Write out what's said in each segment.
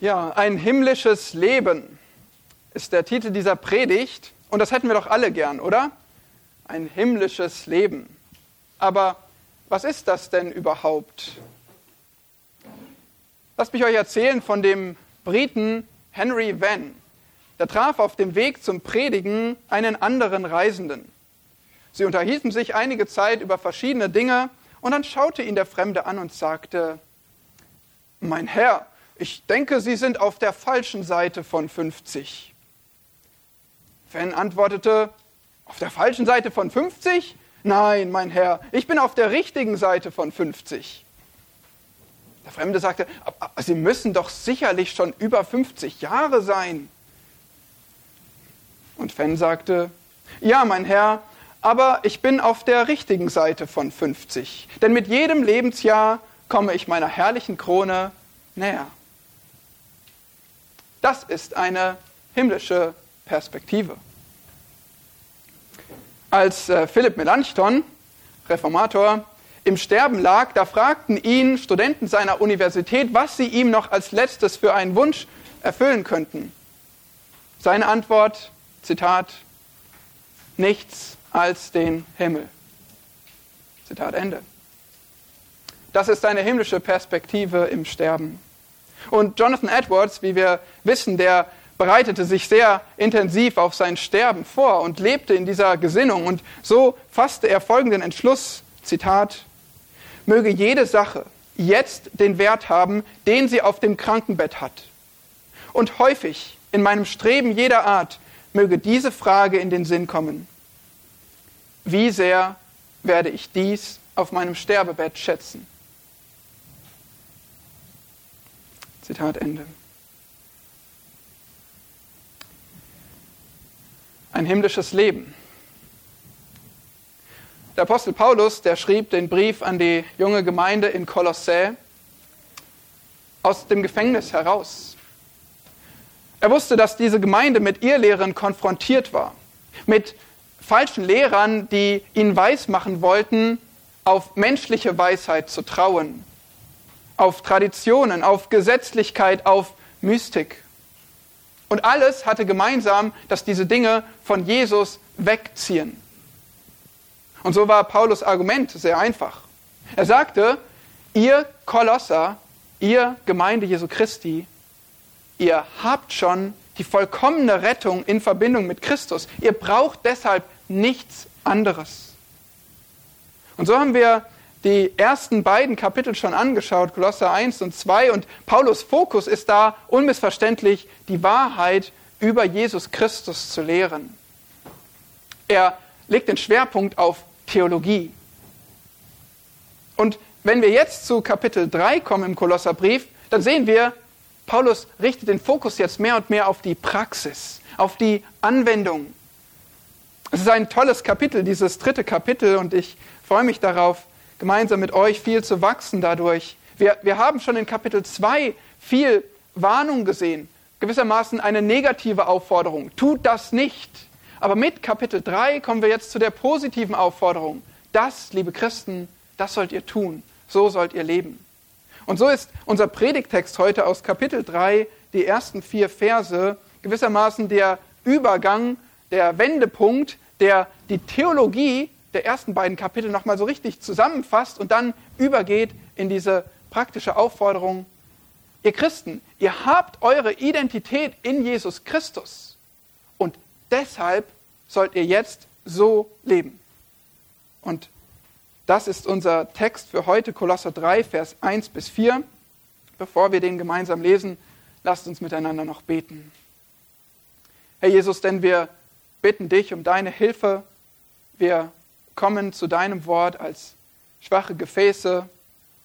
Ja, ein himmlisches Leben ist der Titel dieser Predigt. Und das hätten wir doch alle gern, oder? Ein himmlisches Leben. Aber was ist das denn überhaupt? Lasst mich euch erzählen von dem Briten Henry Venn. Der traf auf dem Weg zum Predigen einen anderen Reisenden. Sie unterhielten sich einige Zeit über verschiedene Dinge und dann schaute ihn der Fremde an und sagte, Mein Herr, ich denke, Sie sind auf der falschen Seite von 50. Fan antwortete, auf der falschen Seite von 50? Nein, mein Herr, ich bin auf der richtigen Seite von 50. Der Fremde sagte, Sie müssen doch sicherlich schon über 50 Jahre sein. Und Fan sagte, ja, mein Herr, aber ich bin auf der richtigen Seite von 50. Denn mit jedem Lebensjahr komme ich meiner herrlichen Krone näher. Das ist eine himmlische Perspektive. Als äh, Philipp Melanchthon, Reformator, im Sterben lag, da fragten ihn Studenten seiner Universität, was sie ihm noch als letztes für einen Wunsch erfüllen könnten. Seine Antwort, Zitat, nichts als den Himmel. Zitat Ende. Das ist eine himmlische Perspektive im Sterben. Und Jonathan Edwards, wie wir wissen, der bereitete sich sehr intensiv auf sein Sterben vor und lebte in dieser Gesinnung. Und so fasste er folgenden Entschluss, Zitat, möge jede Sache jetzt den Wert haben, den sie auf dem Krankenbett hat. Und häufig in meinem Streben jeder Art möge diese Frage in den Sinn kommen. Wie sehr werde ich dies auf meinem Sterbebett schätzen? Zitat Ende. Ein himmlisches Leben. Der Apostel Paulus, der schrieb den Brief an die junge Gemeinde in Kolossä aus dem Gefängnis heraus. Er wusste, dass diese Gemeinde mit Irrlehren konfrontiert war, mit falschen Lehrern, die ihn weismachen wollten, auf menschliche Weisheit zu trauen, auf Traditionen, auf Gesetzlichkeit, auf Mystik. Und alles hatte gemeinsam, dass diese Dinge von Jesus wegziehen. Und so war Paulus Argument sehr einfach. Er sagte, ihr Kolosser, ihr Gemeinde Jesu Christi, ihr habt schon die vollkommene Rettung in Verbindung mit Christus. Ihr braucht deshalb nichts anderes. Und so haben wir die ersten beiden Kapitel schon angeschaut, Kolosser 1 und 2, und Paulus Fokus ist da unmissverständlich, die Wahrheit über Jesus Christus zu lehren. Er legt den Schwerpunkt auf Theologie. Und wenn wir jetzt zu Kapitel 3 kommen im Kolosserbrief, dann sehen wir, Paulus richtet den Fokus jetzt mehr und mehr auf die Praxis, auf die Anwendung. Es ist ein tolles Kapitel, dieses dritte Kapitel, und ich freue mich darauf, gemeinsam mit euch viel zu wachsen dadurch. Wir, wir haben schon in Kapitel 2 viel Warnung gesehen, gewissermaßen eine negative Aufforderung. Tut das nicht. Aber mit Kapitel 3 kommen wir jetzt zu der positiven Aufforderung. Das, liebe Christen, das sollt ihr tun. So sollt ihr leben. Und so ist unser Predigtext heute aus Kapitel 3, die ersten vier Verse, gewissermaßen der Übergang, der Wendepunkt, der die Theologie der ersten beiden Kapitel nochmal so richtig zusammenfasst und dann übergeht in diese praktische Aufforderung, ihr Christen, ihr habt eure Identität in Jesus Christus und deshalb sollt ihr jetzt so leben. Und das ist unser Text für heute, Kolosser 3, Vers 1 bis 4. Bevor wir den gemeinsam lesen, lasst uns miteinander noch beten. Herr Jesus, denn wir bitten dich um deine Hilfe. Wir kommen zu deinem Wort als schwache Gefäße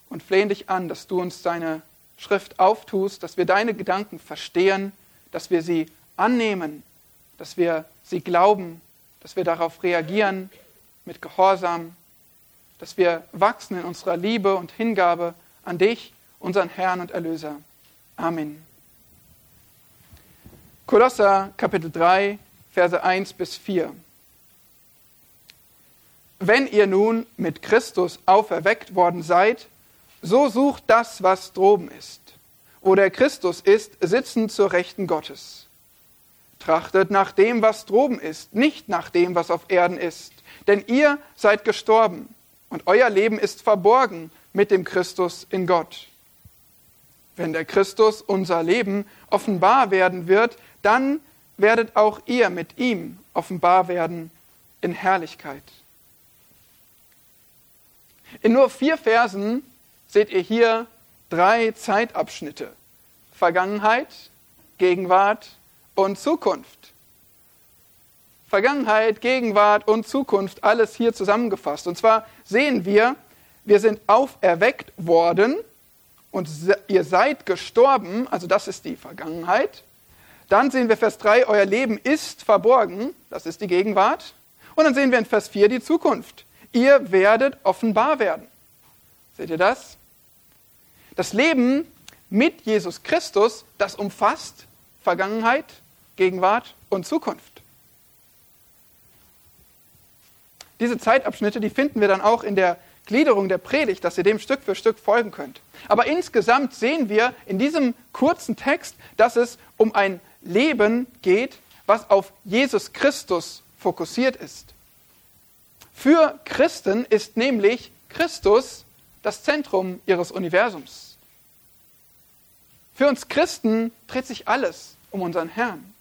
und flehen dich an, dass du uns deine Schrift auftust, dass wir deine Gedanken verstehen, dass wir sie annehmen, dass wir sie glauben, dass wir darauf reagieren mit Gehorsam dass wir wachsen in unserer Liebe und Hingabe an dich, unseren Herrn und Erlöser. Amen. Kolosser Kapitel 3, Verse 1 bis 4. Wenn ihr nun mit Christus auferweckt worden seid, so sucht das, was droben ist, wo der Christus ist, sitzen zur Rechten Gottes. Trachtet nach dem, was droben ist, nicht nach dem, was auf Erden ist. Denn ihr seid gestorben und euer Leben ist verborgen mit dem Christus in Gott. Wenn der Christus unser Leben offenbar werden wird, dann werdet auch ihr mit ihm offenbar werden in Herrlichkeit. In nur vier Versen seht ihr hier drei Zeitabschnitte. Vergangenheit, Gegenwart und Zukunft. Vergangenheit, Gegenwart und Zukunft, alles hier zusammengefasst. Und zwar sehen wir, wir sind auferweckt worden und ihr seid gestorben, also das ist die Vergangenheit. Dann sehen wir Vers 3, euer Leben ist verborgen, das ist die Gegenwart. Und dann sehen wir in Vers 4 die Zukunft. Ihr werdet offenbar werden. Seht ihr das? Das Leben mit Jesus Christus, das umfasst Vergangenheit, Gegenwart und Zukunft. Diese Zeitabschnitte, die finden wir dann auch in der Gliederung der Predigt, dass ihr dem Stück für Stück folgen könnt. Aber insgesamt sehen wir in diesem kurzen Text, dass es um ein Leben geht, was auf Jesus Christus fokussiert ist. Für Christen ist nämlich Christus das Zentrum ihres Universums. Für uns Christen dreht sich alles um unseren Herrn.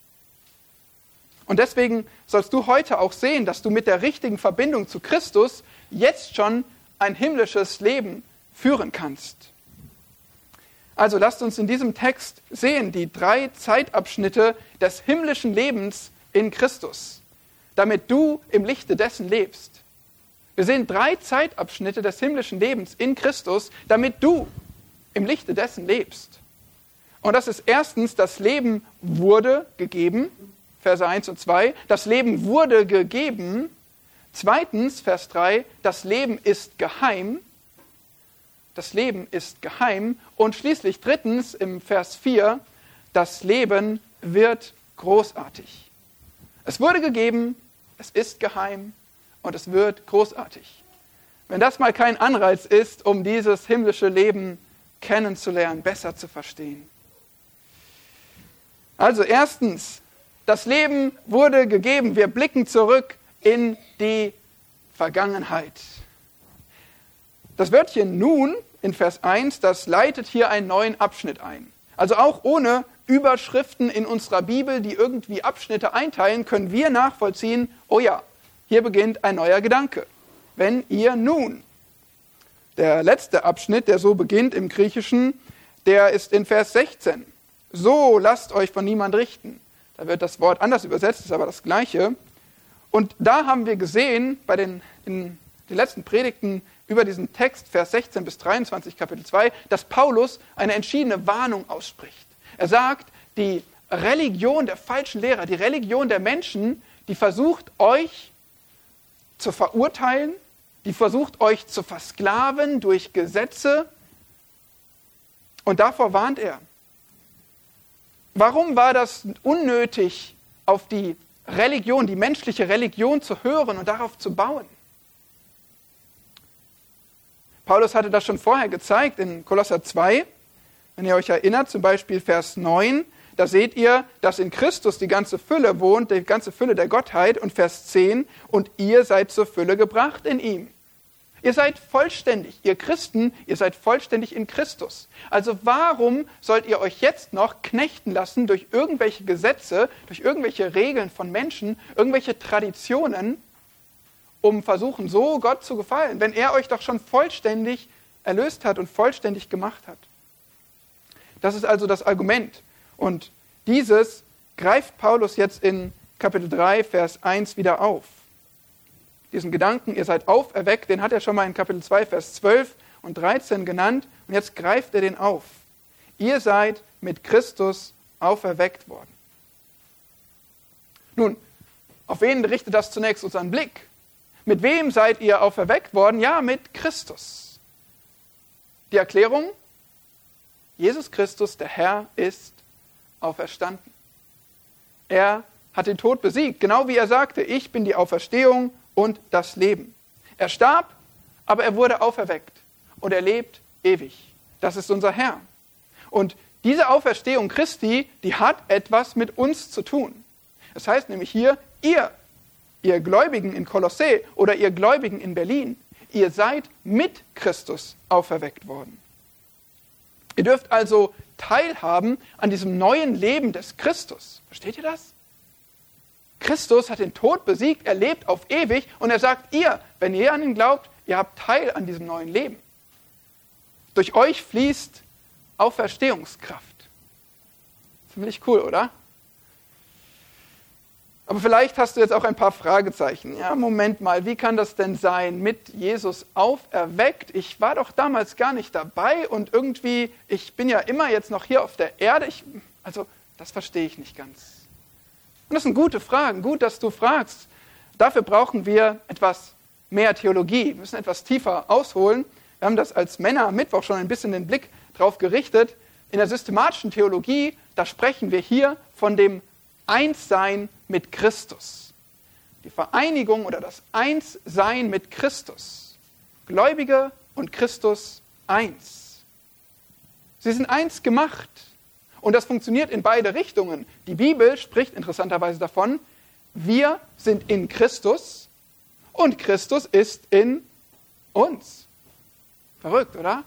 Und deswegen sollst du heute auch sehen, dass du mit der richtigen Verbindung zu Christus jetzt schon ein himmlisches Leben führen kannst. Also lasst uns in diesem Text sehen die drei Zeitabschnitte des himmlischen Lebens in Christus, damit du im Lichte dessen lebst. Wir sehen drei Zeitabschnitte des himmlischen Lebens in Christus, damit du im Lichte dessen lebst. Und das ist erstens, das Leben wurde gegeben, Verse 1 und 2. Das Leben wurde gegeben. Zweitens, Vers 3, das Leben ist geheim. Das Leben ist geheim. Und schließlich drittens im Vers 4, das Leben wird großartig. Es wurde gegeben, es ist geheim und es wird großartig. Wenn das mal kein Anreiz ist, um dieses himmlische Leben kennenzulernen, besser zu verstehen. Also erstens, das Leben wurde gegeben. Wir blicken zurück in die Vergangenheit. Das Wörtchen nun in Vers 1, das leitet hier einen neuen Abschnitt ein. Also auch ohne Überschriften in unserer Bibel, die irgendwie Abschnitte einteilen, können wir nachvollziehen, oh ja, hier beginnt ein neuer Gedanke. Wenn ihr nun. Der letzte Abschnitt, der so beginnt im Griechischen, der ist in Vers 16. So lasst euch von niemand richten. Da wird das Wort anders übersetzt, ist aber das gleiche. Und da haben wir gesehen, bei den, in den letzten Predigten über diesen Text, Vers 16 bis 23, Kapitel 2, dass Paulus eine entschiedene Warnung ausspricht. Er sagt, die Religion der falschen Lehrer, die Religion der Menschen, die versucht euch zu verurteilen, die versucht euch zu versklaven durch Gesetze. Und davor warnt er. Warum war das unnötig, auf die Religion, die menschliche Religion zu hören und darauf zu bauen? Paulus hatte das schon vorher gezeigt in Kolosser 2. Wenn ihr euch erinnert, zum Beispiel Vers 9, da seht ihr, dass in Christus die ganze Fülle wohnt, die ganze Fülle der Gottheit. Und Vers 10, und ihr seid zur Fülle gebracht in ihm. Ihr seid vollständig, ihr Christen, ihr seid vollständig in Christus. Also warum sollt ihr euch jetzt noch knechten lassen durch irgendwelche Gesetze, durch irgendwelche Regeln von Menschen, irgendwelche Traditionen, um versuchen, so Gott zu gefallen, wenn er euch doch schon vollständig erlöst hat und vollständig gemacht hat? Das ist also das Argument. Und dieses greift Paulus jetzt in Kapitel 3, Vers 1 wieder auf diesen Gedanken, ihr seid auferweckt, den hat er schon mal in Kapitel 2, Vers 12 und 13 genannt. Und jetzt greift er den auf. Ihr seid mit Christus auferweckt worden. Nun, auf wen richtet das zunächst unseren Blick? Mit wem seid ihr auferweckt worden? Ja, mit Christus. Die Erklärung? Jesus Christus, der Herr, ist auferstanden. Er hat den Tod besiegt, genau wie er sagte, ich bin die Auferstehung und das Leben. Er starb, aber er wurde auferweckt und er lebt ewig. Das ist unser Herr. Und diese Auferstehung Christi, die hat etwas mit uns zu tun. Das heißt nämlich hier, ihr, ihr Gläubigen in Kolossä oder ihr Gläubigen in Berlin, ihr seid mit Christus auferweckt worden. Ihr dürft also teilhaben an diesem neuen Leben des Christus. Versteht ihr das? Christus hat den Tod besiegt, er lebt auf ewig und er sagt, ihr, wenn ihr an ihn glaubt, ihr habt Teil an diesem neuen Leben. Durch euch fließt Auferstehungskraft. Ziemlich cool, oder? Aber vielleicht hast du jetzt auch ein paar Fragezeichen. Ja, Moment mal, wie kann das denn sein? Mit Jesus auferweckt? Ich war doch damals gar nicht dabei und irgendwie, ich bin ja immer jetzt noch hier auf der Erde. Ich, also, das verstehe ich nicht ganz. Und das sind gute Fragen. Gut, dass du fragst. Dafür brauchen wir etwas mehr Theologie. Wir müssen etwas tiefer ausholen. Wir haben das als Männer am Mittwoch schon ein bisschen den Blick drauf gerichtet. In der systematischen Theologie, da sprechen wir hier von dem Einssein mit Christus. Die Vereinigung oder das Einssein mit Christus. Gläubige und Christus eins. Sie sind eins gemacht. Und das funktioniert in beide Richtungen. Die Bibel spricht interessanterweise davon, wir sind in Christus und Christus ist in uns. Verrückt, oder?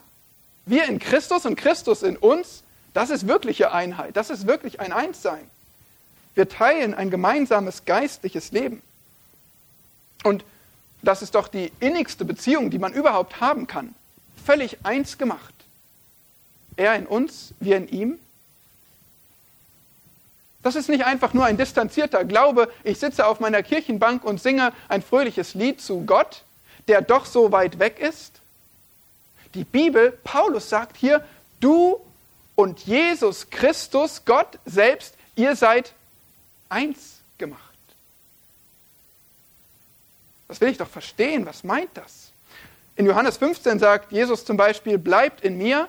Wir in Christus und Christus in uns, das ist wirkliche Einheit, das ist wirklich ein Einssein. Wir teilen ein gemeinsames geistliches Leben. Und das ist doch die innigste Beziehung, die man überhaupt haben kann. Völlig eins gemacht. Er in uns, wir in ihm. Das ist nicht einfach nur ein distanzierter Glaube, ich sitze auf meiner Kirchenbank und singe ein fröhliches Lied zu Gott, der doch so weit weg ist. Die Bibel, Paulus sagt hier, du und Jesus Christus, Gott selbst, ihr seid eins gemacht. Das will ich doch verstehen. Was meint das? In Johannes 15 sagt Jesus zum Beispiel, bleibt in mir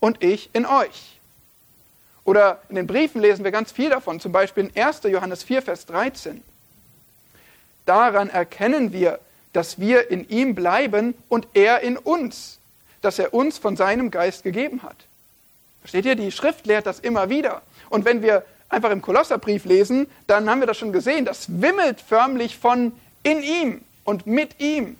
und ich in euch. Oder in den Briefen lesen wir ganz viel davon, zum Beispiel in 1. Johannes 4, Vers 13. Daran erkennen wir, dass wir in ihm bleiben und er in uns, dass er uns von seinem Geist gegeben hat. Versteht ihr? Die Schrift lehrt das immer wieder. Und wenn wir einfach im Kolosserbrief lesen, dann haben wir das schon gesehen. Das wimmelt förmlich von in ihm und mit ihm.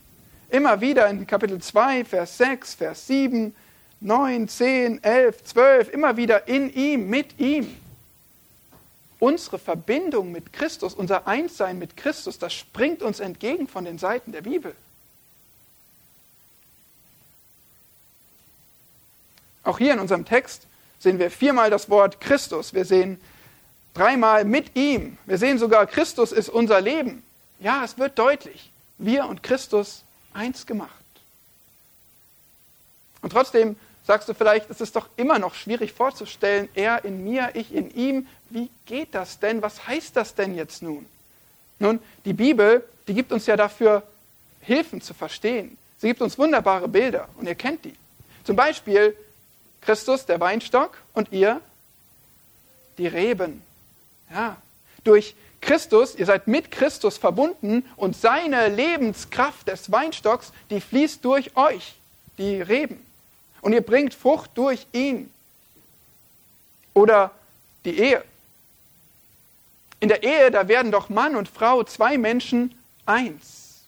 Immer wieder in Kapitel 2, Vers 6, Vers 7, 9, 10, 11, 12, immer wieder in ihm, mit ihm. Unsere Verbindung mit Christus, unser Einssein mit Christus, das springt uns entgegen von den Seiten der Bibel. Auch hier in unserem Text sehen wir viermal das Wort Christus. Wir sehen dreimal mit ihm. Wir sehen sogar, Christus ist unser Leben. Ja, es wird deutlich. Wir und Christus eins gemacht. Und trotzdem sagst du vielleicht, es ist doch immer noch schwierig vorzustellen, er in mir, ich in ihm. Wie geht das denn? Was heißt das denn jetzt nun? Nun, die Bibel, die gibt uns ja dafür Hilfen zu verstehen. Sie gibt uns wunderbare Bilder und ihr kennt die. Zum Beispiel Christus, der Weinstock, und ihr, die Reben. Ja, durch Christus, ihr seid mit Christus verbunden und seine Lebenskraft des Weinstocks, die fließt durch euch, die Reben. Und ihr bringt Frucht durch ihn. Oder die Ehe. In der Ehe, da werden doch Mann und Frau, zwei Menschen, eins.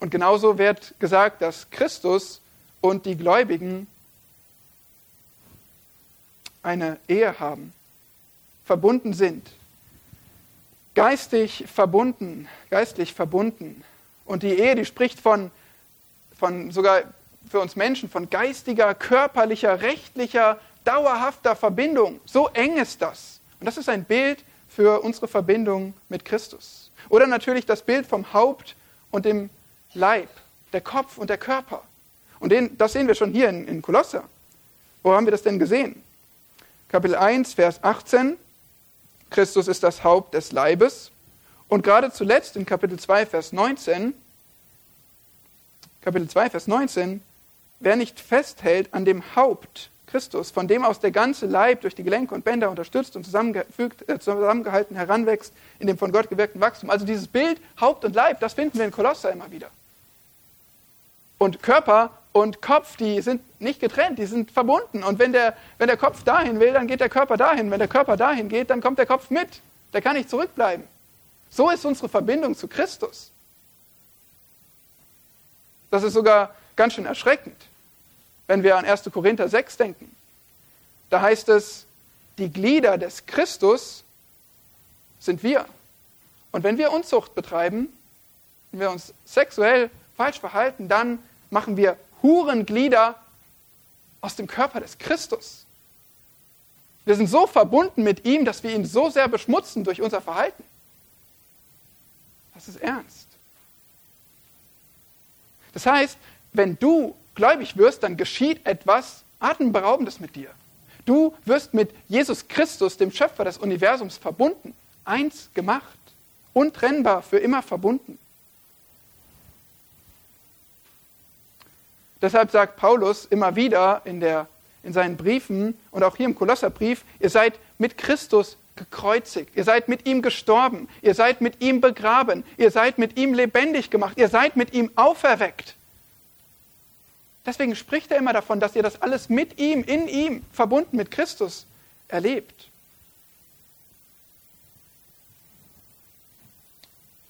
Und genauso wird gesagt, dass Christus und die Gläubigen eine Ehe haben, verbunden sind, geistig verbunden, geistlich verbunden. Und die Ehe, die spricht von, von sogar für uns Menschen von geistiger, körperlicher, rechtlicher, dauerhafter Verbindung. So eng ist das. Und das ist ein Bild für unsere Verbindung mit Christus. Oder natürlich das Bild vom Haupt und dem Leib, der Kopf und der Körper. Und den, das sehen wir schon hier in, in Kolosser. Wo haben wir das denn gesehen? Kapitel 1, Vers 18. Christus ist das Haupt des Leibes. Und gerade zuletzt in Kapitel 2, Vers 19, Kapitel 2, Vers 19, wer nicht festhält an dem Haupt Christus, von dem aus der ganze Leib durch die Gelenke und Bänder unterstützt und zusammengefügt, äh, zusammengehalten heranwächst in dem von Gott gewirkten Wachstum. Also dieses Bild Haupt und Leib, das finden wir in Kolosser immer wieder. Und Körper und Kopf, die sind nicht getrennt, die sind verbunden. Und wenn der, wenn der Kopf dahin will, dann geht der Körper dahin. Wenn der Körper dahin geht, dann kommt der Kopf mit. Der kann nicht zurückbleiben. So ist unsere Verbindung zu Christus. Das ist sogar ganz schön erschreckend, wenn wir an 1. Korinther 6 denken. Da heißt es, die Glieder des Christus sind wir. Und wenn wir Unzucht betreiben, wenn wir uns sexuell falsch verhalten, dann machen wir Hurenglieder aus dem Körper des Christus. Wir sind so verbunden mit ihm, dass wir ihn so sehr beschmutzen durch unser Verhalten. Das ist ernst. Das heißt, wenn du gläubig wirst, dann geschieht etwas Atemberaubendes mit dir. Du wirst mit Jesus Christus, dem Schöpfer des Universums, verbunden, eins gemacht, untrennbar, für immer verbunden. Deshalb sagt Paulus immer wieder in, der, in seinen Briefen und auch hier im Kolosserbrief, ihr seid mit Christus gekreuzigt, ihr seid mit ihm gestorben, ihr seid mit ihm begraben, ihr seid mit ihm lebendig gemacht, ihr seid mit ihm auferweckt. Deswegen spricht er immer davon, dass ihr das alles mit ihm, in ihm, verbunden mit Christus erlebt.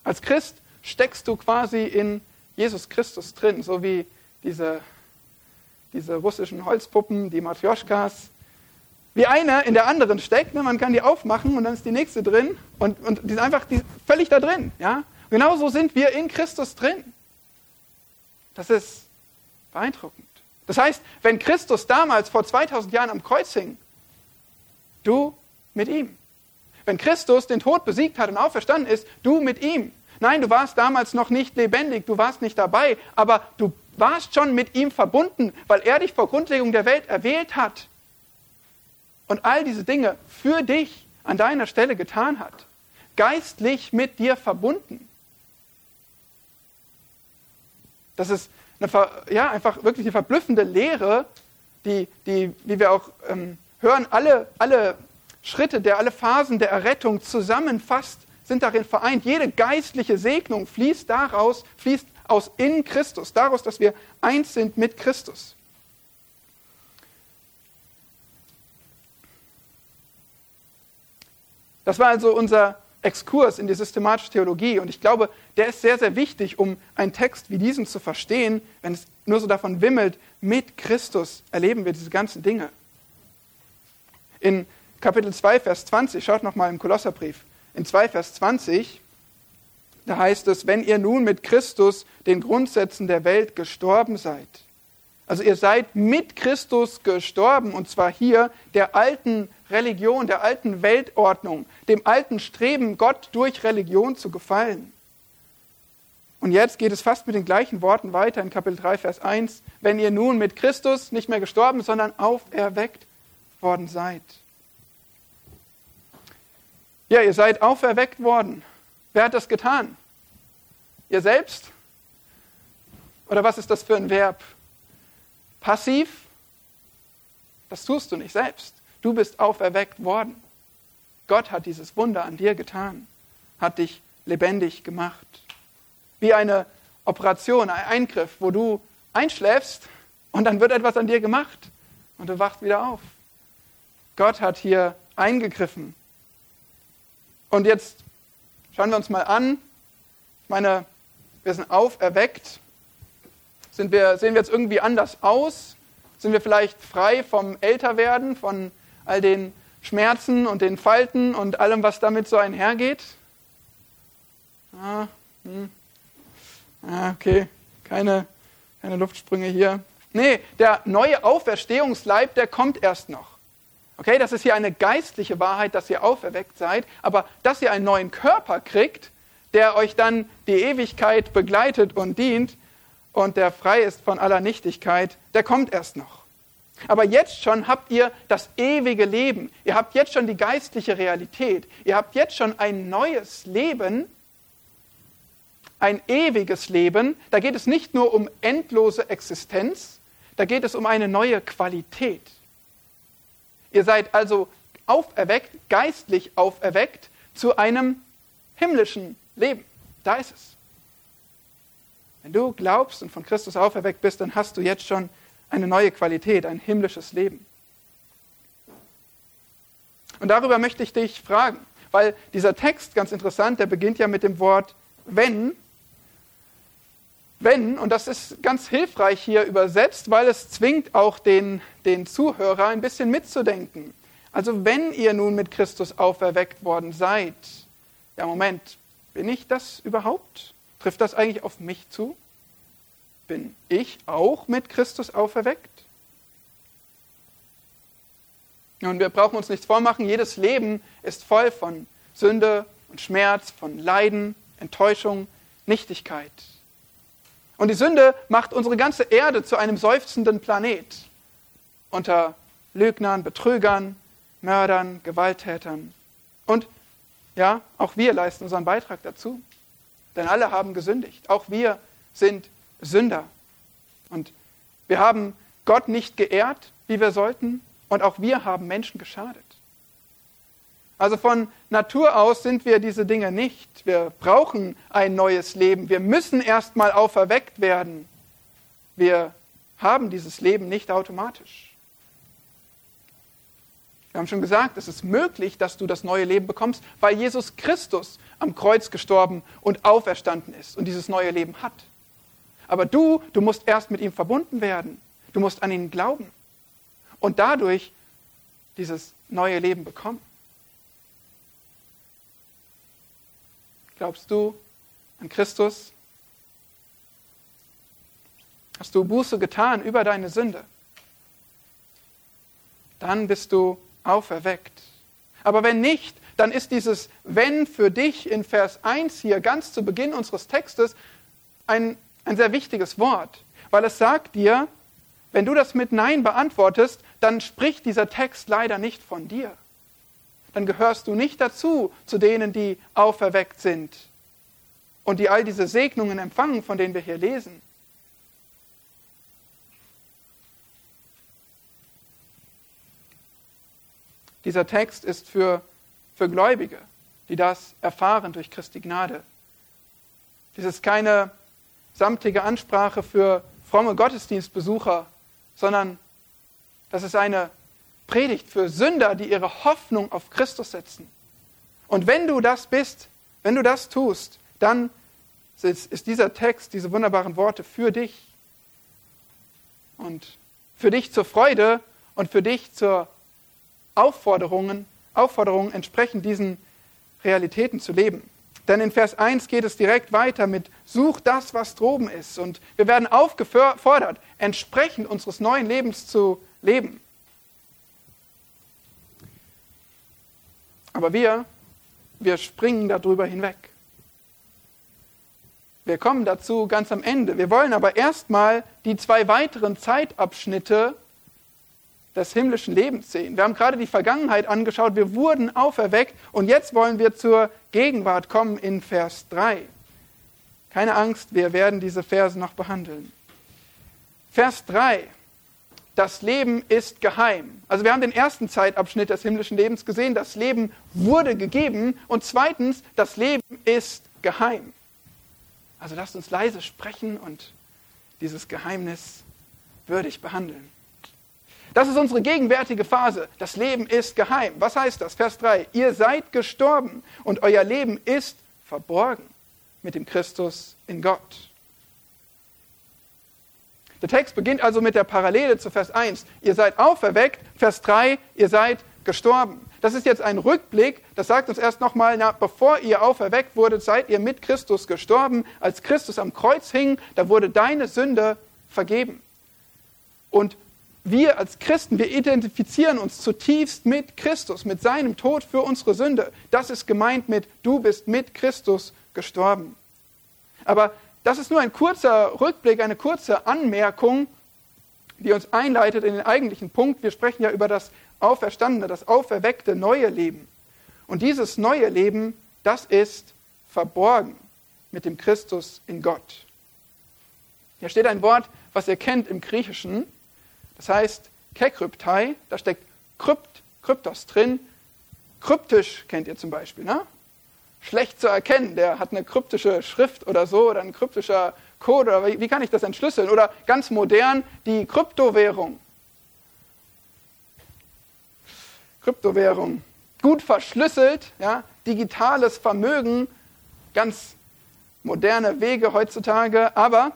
Als Christ steckst du quasi in Jesus Christus drin, so wie diese, diese russischen Holzpuppen, die Matryoshkas, wie eine in der anderen steckt. Ne? Man kann die aufmachen und dann ist die nächste drin und, und die ist einfach die, völlig da drin. Ja? Genauso sind wir in Christus drin. Das ist beeindruckend. Das heißt, wenn Christus damals vor 2000 Jahren am Kreuz hing, du mit ihm. Wenn Christus den Tod besiegt hat und auferstanden ist, du mit ihm. Nein, du warst damals noch nicht lebendig, du warst nicht dabei, aber du warst schon mit ihm verbunden, weil er dich vor Grundlegung der Welt erwählt hat und all diese Dinge für dich an deiner Stelle getan hat. Geistlich mit dir verbunden. Das ist eine, ja, einfach wirklich eine verblüffende Lehre, die, die wie wir auch ähm, hören, alle, alle Schritte, der, alle Phasen der Errettung zusammenfasst, sind darin vereint. Jede geistliche Segnung fließt daraus, fließt aus in Christus, daraus, dass wir eins sind mit Christus. Das war also unser Exkurs in die systematische Theologie und ich glaube, der ist sehr, sehr wichtig, um einen Text wie diesen zu verstehen, wenn es nur so davon wimmelt, mit Christus erleben wir diese ganzen Dinge. In Kapitel 2, Vers 20, schaut nochmal im Kolosserbrief, in 2, Vers 20, da heißt es, wenn ihr nun mit Christus den Grundsätzen der Welt gestorben seid. Also ihr seid mit Christus gestorben und zwar hier der alten Religion, der alten Weltordnung, dem alten Streben, Gott durch Religion zu gefallen. Und jetzt geht es fast mit den gleichen Worten weiter in Kapitel 3, Vers 1. Wenn ihr nun mit Christus nicht mehr gestorben, sondern auferweckt worden seid. Ja, ihr seid auferweckt worden. Wer hat das getan? Ihr selbst? Oder was ist das für ein Verb? Passiv? Das tust du nicht selbst. Du bist auferweckt worden. Gott hat dieses Wunder an dir getan, hat dich lebendig gemacht. Wie eine Operation, ein Eingriff, wo du einschläfst und dann wird etwas an dir gemacht und du wachst wieder auf. Gott hat hier eingegriffen. Und jetzt Schauen wir uns mal an. Ich meine, wir sind auferweckt. Sind wir, sehen wir jetzt irgendwie anders aus? Sind wir vielleicht frei vom Älterwerden, von all den Schmerzen und den Falten und allem, was damit so einhergeht? Ah, hm. ah okay, keine, keine Luftsprünge hier. Nee, der neue Auferstehungsleib, der kommt erst noch. Okay, das ist hier eine geistliche Wahrheit, dass ihr auferweckt seid, aber dass ihr einen neuen Körper kriegt, der euch dann die Ewigkeit begleitet und dient und der frei ist von aller Nichtigkeit, der kommt erst noch. Aber jetzt schon habt ihr das ewige Leben. Ihr habt jetzt schon die geistliche Realität. Ihr habt jetzt schon ein neues Leben, ein ewiges Leben. Da geht es nicht nur um endlose Existenz, da geht es um eine neue Qualität. Ihr seid also auferweckt, geistlich auferweckt zu einem himmlischen Leben. Da ist es. Wenn du glaubst und von Christus auferweckt bist, dann hast du jetzt schon eine neue Qualität, ein himmlisches Leben. Und darüber möchte ich dich fragen, weil dieser Text, ganz interessant, der beginnt ja mit dem Wort wenn. Wenn, und das ist ganz hilfreich hier übersetzt, weil es zwingt auch den, den Zuhörer ein bisschen mitzudenken. Also wenn ihr nun mit Christus auferweckt worden seid, ja Moment, bin ich das überhaupt? Trifft das eigentlich auf mich zu? Bin ich auch mit Christus auferweckt? Nun, wir brauchen uns nichts vormachen, jedes Leben ist voll von Sünde und Schmerz, von Leiden, Enttäuschung, Nichtigkeit. Und die Sünde macht unsere ganze Erde zu einem seufzenden Planet unter Lügnern, Betrügern, Mördern, Gewalttätern. Und ja, auch wir leisten unseren Beitrag dazu. Denn alle haben gesündigt. Auch wir sind Sünder. Und wir haben Gott nicht geehrt, wie wir sollten. Und auch wir haben Menschen geschadet. Also von Natur aus sind wir diese Dinge nicht. Wir brauchen ein neues Leben. Wir müssen erstmal auferweckt werden. Wir haben dieses Leben nicht automatisch. Wir haben schon gesagt, es ist möglich, dass du das neue Leben bekommst, weil Jesus Christus am Kreuz gestorben und auferstanden ist und dieses neue Leben hat. Aber du, du musst erst mit ihm verbunden werden. Du musst an ihn glauben und dadurch dieses neue Leben bekommen. Glaubst du an Christus? Hast du Buße getan über deine Sünde? Dann bist du auferweckt. Aber wenn nicht, dann ist dieses Wenn für dich in Vers 1 hier ganz zu Beginn unseres Textes ein, ein sehr wichtiges Wort, weil es sagt dir, wenn du das mit Nein beantwortest, dann spricht dieser Text leider nicht von dir dann gehörst du nicht dazu, zu denen, die auferweckt sind und die all diese Segnungen empfangen, von denen wir hier lesen. Dieser Text ist für, für Gläubige, die das erfahren durch Christi Gnade. Dies ist keine samtige Ansprache für fromme Gottesdienstbesucher, sondern das ist eine Predigt für Sünder, die ihre Hoffnung auf Christus setzen. Und wenn du das bist, wenn du das tust, dann ist dieser Text, diese wunderbaren Worte für dich. Und für dich zur Freude und für dich zur Aufforderung, Aufforderung entsprechend diesen Realitäten zu leben. Denn in Vers 1 geht es direkt weiter mit Such das, was droben ist. Und wir werden aufgefordert, entsprechend unseres neuen Lebens zu leben. Aber wir, wir springen darüber hinweg. Wir kommen dazu ganz am Ende. Wir wollen aber erstmal die zwei weiteren Zeitabschnitte des himmlischen Lebens sehen. Wir haben gerade die Vergangenheit angeschaut, wir wurden auferweckt und jetzt wollen wir zur Gegenwart kommen in Vers 3. Keine Angst, wir werden diese Verse noch behandeln. Vers 3 das Leben ist geheim. Also wir haben den ersten Zeitabschnitt des himmlischen Lebens gesehen, das Leben wurde gegeben und zweitens, das Leben ist geheim. Also lasst uns leise sprechen und dieses Geheimnis würdig behandeln. Das ist unsere gegenwärtige Phase. Das Leben ist geheim. Was heißt das? Vers 3. Ihr seid gestorben und euer Leben ist verborgen mit dem Christus in Gott. Der Text beginnt also mit der Parallele zu Vers 1. Ihr seid auferweckt. Vers 3, ihr seid gestorben. Das ist jetzt ein Rückblick. Das sagt uns erst nochmal, bevor ihr auferweckt wurdet, seid ihr mit Christus gestorben. Als Christus am Kreuz hing, da wurde deine Sünde vergeben. Und wir als Christen, wir identifizieren uns zutiefst mit Christus, mit seinem Tod für unsere Sünde. Das ist gemeint mit, du bist mit Christus gestorben. Aber das ist nur ein kurzer Rückblick, eine kurze Anmerkung, die uns einleitet in den eigentlichen Punkt. Wir sprechen ja über das auferstandene, das auferweckte neue Leben. Und dieses neue Leben, das ist verborgen mit dem Christus in Gott. Hier steht ein Wort, was ihr kennt im Griechischen. Das heißt Kekryptai, da steckt Krypt, Kryptos drin. Kryptisch kennt ihr zum Beispiel. Ne? schlecht zu erkennen. Der hat eine kryptische Schrift oder so oder ein kryptischer Code oder wie, wie kann ich das entschlüsseln? Oder ganz modern die Kryptowährung. Kryptowährung. Gut verschlüsselt, ja, digitales Vermögen, ganz moderne Wege heutzutage. Aber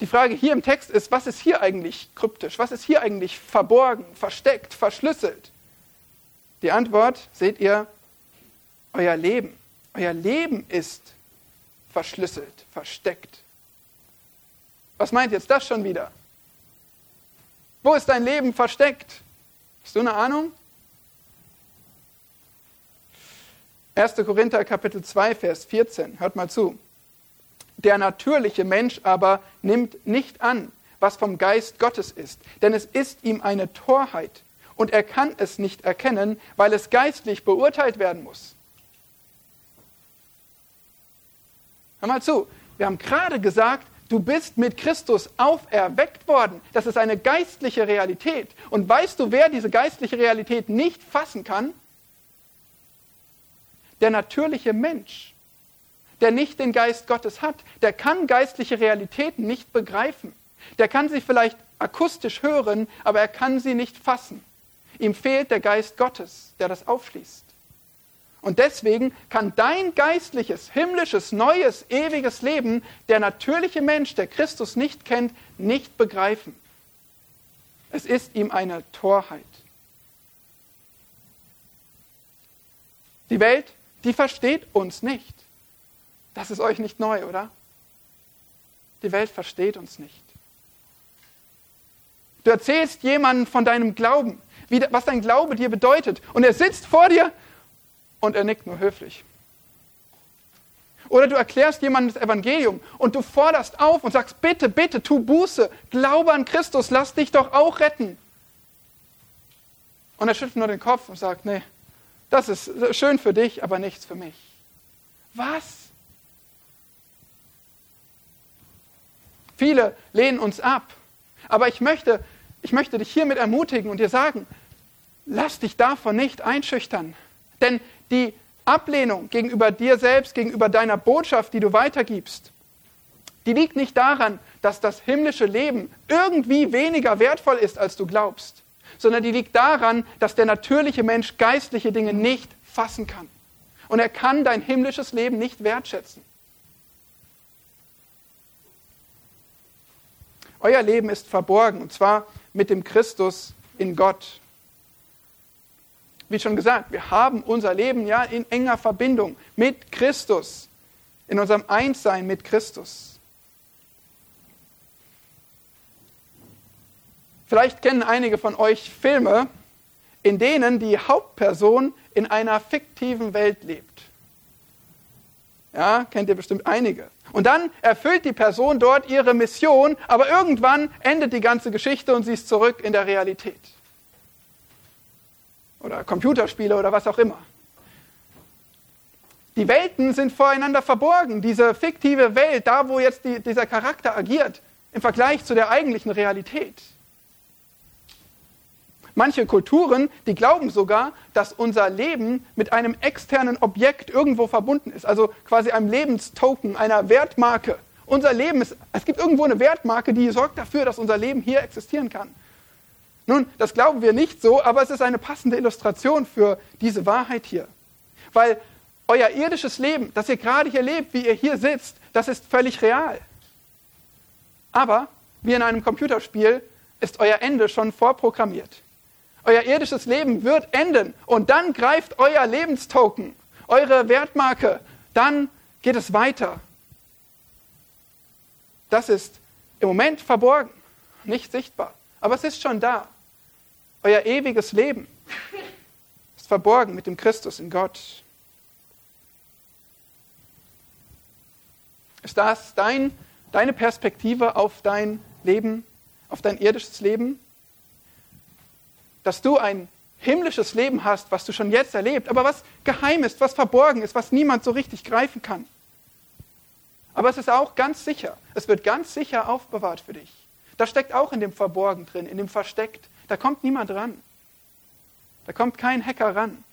die Frage hier im Text ist, was ist hier eigentlich kryptisch? Was ist hier eigentlich verborgen, versteckt, verschlüsselt? Die Antwort seht ihr, euer Leben. Euer Leben ist verschlüsselt, versteckt. Was meint jetzt das schon wieder? Wo ist dein Leben versteckt? Hast du eine Ahnung? 1. Korinther Kapitel 2, Vers 14. Hört mal zu. Der natürliche Mensch aber nimmt nicht an, was vom Geist Gottes ist, denn es ist ihm eine Torheit und er kann es nicht erkennen, weil es geistlich beurteilt werden muss. Hör mal zu, wir haben gerade gesagt, du bist mit Christus auferweckt worden. Das ist eine geistliche Realität. Und weißt du, wer diese geistliche Realität nicht fassen kann? Der natürliche Mensch, der nicht den Geist Gottes hat, der kann geistliche Realitäten nicht begreifen. Der kann sie vielleicht akustisch hören, aber er kann sie nicht fassen. Ihm fehlt der Geist Gottes, der das aufschließt. Und deswegen kann dein geistliches, himmlisches, neues, ewiges Leben der natürliche Mensch, der Christus nicht kennt, nicht begreifen. Es ist ihm eine Torheit. Die Welt die versteht uns nicht. Das ist euch nicht neu, oder? Die Welt versteht uns nicht. Du erzählst jemandem von deinem Glauben, wie, was dein Glaube dir bedeutet, und er sitzt vor dir und er nickt nur höflich. Oder du erklärst jemandem das Evangelium und du forderst auf und sagst, bitte, bitte, tu Buße, glaube an Christus, lass dich doch auch retten. Und er schüttelt nur den Kopf und sagt, nee, das ist schön für dich, aber nichts für mich. Was? Viele lehnen uns ab. Aber ich möchte, ich möchte dich hiermit ermutigen und dir sagen, lass dich davon nicht einschüchtern. Denn die Ablehnung gegenüber dir selbst, gegenüber deiner Botschaft, die du weitergibst, die liegt nicht daran, dass das himmlische Leben irgendwie weniger wertvoll ist, als du glaubst sondern die liegt daran, dass der natürliche Mensch geistliche Dinge nicht fassen kann. Und er kann dein himmlisches Leben nicht wertschätzen. Euer Leben ist verborgen, und zwar mit dem Christus in Gott. Wie schon gesagt, wir haben unser Leben ja in enger Verbindung mit Christus, in unserem Einssein mit Christus. Vielleicht kennen einige von euch Filme, in denen die Hauptperson in einer fiktiven Welt lebt. Ja, kennt ihr bestimmt einige. Und dann erfüllt die Person dort ihre Mission, aber irgendwann endet die ganze Geschichte und sie ist zurück in der Realität. Oder Computerspiele oder was auch immer. Die Welten sind voreinander verborgen. Diese fiktive Welt, da wo jetzt die, dieser Charakter agiert, im Vergleich zu der eigentlichen Realität. Manche Kulturen, die glauben sogar, dass unser Leben mit einem externen Objekt irgendwo verbunden ist, also quasi einem Lebenstoken, einer Wertmarke. Unser Leben ist, es gibt irgendwo eine Wertmarke, die sorgt dafür, dass unser Leben hier existieren kann. Nun, das glauben wir nicht so, aber es ist eine passende Illustration für diese Wahrheit hier. Weil euer irdisches Leben, das ihr gerade hier lebt, wie ihr hier sitzt, das ist völlig real. Aber, wie in einem Computerspiel, ist euer Ende schon vorprogrammiert. Euer irdisches Leben wird enden und dann greift euer Lebenstoken, eure Wertmarke, dann geht es weiter. Das ist im Moment verborgen, nicht sichtbar, aber es ist schon da. Euer ewiges Leben ist verborgen mit dem Christus in Gott. Ist das dein, deine Perspektive auf dein Leben, auf dein irdisches Leben? Dass du ein himmlisches Leben hast, was du schon jetzt erlebt, aber was geheim ist, was verborgen ist, was niemand so richtig greifen kann. Aber es ist auch ganz sicher, es wird ganz sicher aufbewahrt für dich. Das steckt auch in dem Verborgen drin, in dem Versteckt. Da kommt niemand ran. Da kommt kein Hacker ran.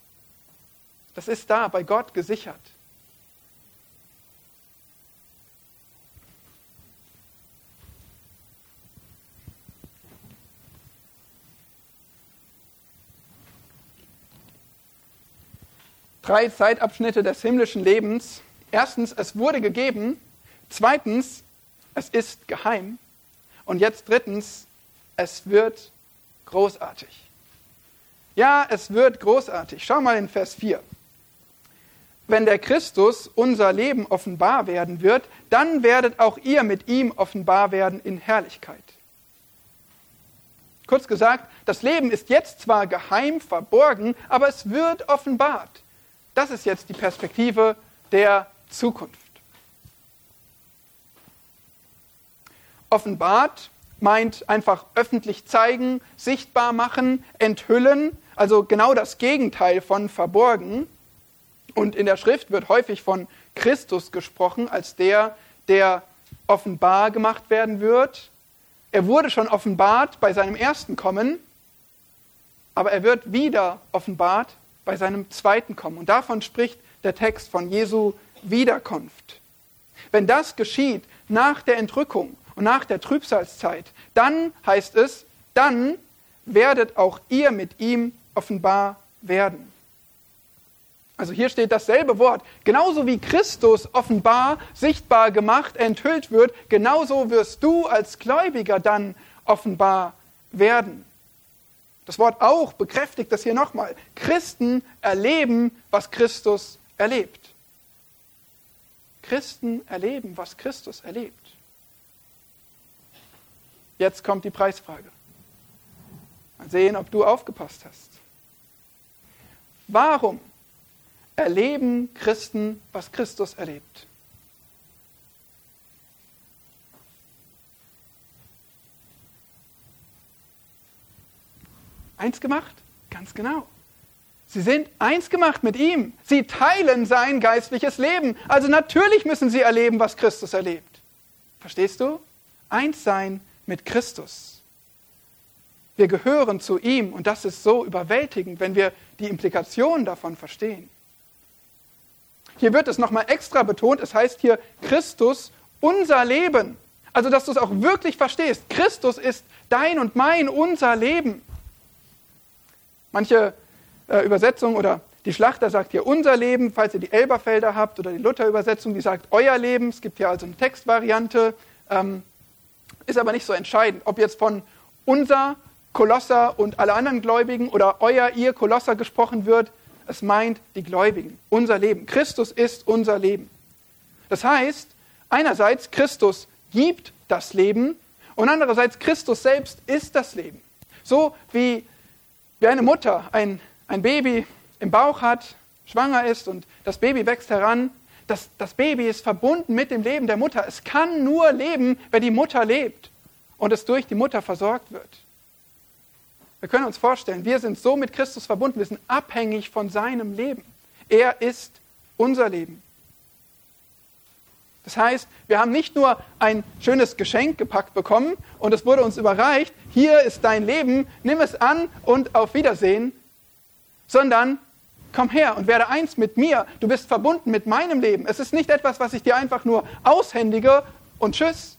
Das ist da bei Gott gesichert. Drei Zeitabschnitte des himmlischen Lebens. Erstens, es wurde gegeben. Zweitens, es ist geheim. Und jetzt drittens, es wird großartig. Ja, es wird großartig. Schau mal in Vers 4. Wenn der Christus unser Leben offenbar werden wird, dann werdet auch ihr mit ihm offenbar werden in Herrlichkeit. Kurz gesagt, das Leben ist jetzt zwar geheim verborgen, aber es wird offenbart. Das ist jetzt die Perspektive der Zukunft. Offenbart meint einfach öffentlich zeigen, sichtbar machen, enthüllen, also genau das Gegenteil von verborgen. Und in der Schrift wird häufig von Christus gesprochen als der, der offenbar gemacht werden wird. Er wurde schon offenbart bei seinem ersten Kommen, aber er wird wieder offenbart bei seinem zweiten Kommen. Und davon spricht der Text von Jesu Wiederkunft. Wenn das geschieht nach der Entrückung und nach der Trübsalzeit, dann heißt es, dann werdet auch ihr mit ihm offenbar werden. Also hier steht dasselbe Wort. Genauso wie Christus offenbar, sichtbar gemacht, enthüllt wird, genauso wirst du als Gläubiger dann offenbar werden. Das Wort auch bekräftigt das hier nochmal. Christen erleben, was Christus erlebt. Christen erleben, was Christus erlebt. Jetzt kommt die Preisfrage. Mal sehen, ob du aufgepasst hast. Warum erleben Christen, was Christus erlebt? Eins gemacht? Ganz genau. Sie sind eins gemacht mit ihm. Sie teilen sein geistliches Leben. Also natürlich müssen sie erleben, was Christus erlebt. Verstehst du? Eins sein mit Christus. Wir gehören zu ihm und das ist so überwältigend, wenn wir die Implikationen davon verstehen. Hier wird es nochmal extra betont, es heißt hier Christus unser Leben. Also, dass du es auch wirklich verstehst. Christus ist dein und mein, unser Leben. Manche äh, Übersetzungen oder die Schlachter sagt hier unser Leben, falls ihr die Elberfelder habt, oder die Luther-Übersetzung, die sagt euer Leben. Es gibt hier also eine Textvariante. Ähm, ist aber nicht so entscheidend, ob jetzt von unser Kolosser und alle anderen Gläubigen oder euer, ihr Kolosser gesprochen wird. Es meint die Gläubigen, unser Leben. Christus ist unser Leben. Das heißt, einerseits Christus gibt das Leben und andererseits Christus selbst ist das Leben. So wie, wie eine Mutter ein, ein Baby im Bauch hat, schwanger ist und das Baby wächst heran das, das Baby ist verbunden mit dem Leben der Mutter. Es kann nur leben, wenn die Mutter lebt und es durch die Mutter versorgt wird. Wir können uns vorstellen, wir sind so mit Christus verbunden, wir sind abhängig von seinem Leben. Er ist unser Leben. Das heißt, wir haben nicht nur ein schönes Geschenk gepackt bekommen und es wurde uns überreicht, hier ist dein Leben, nimm es an und auf Wiedersehen, sondern komm her und werde eins mit mir. Du bist verbunden mit meinem Leben. Es ist nicht etwas, was ich dir einfach nur aushändige und tschüss.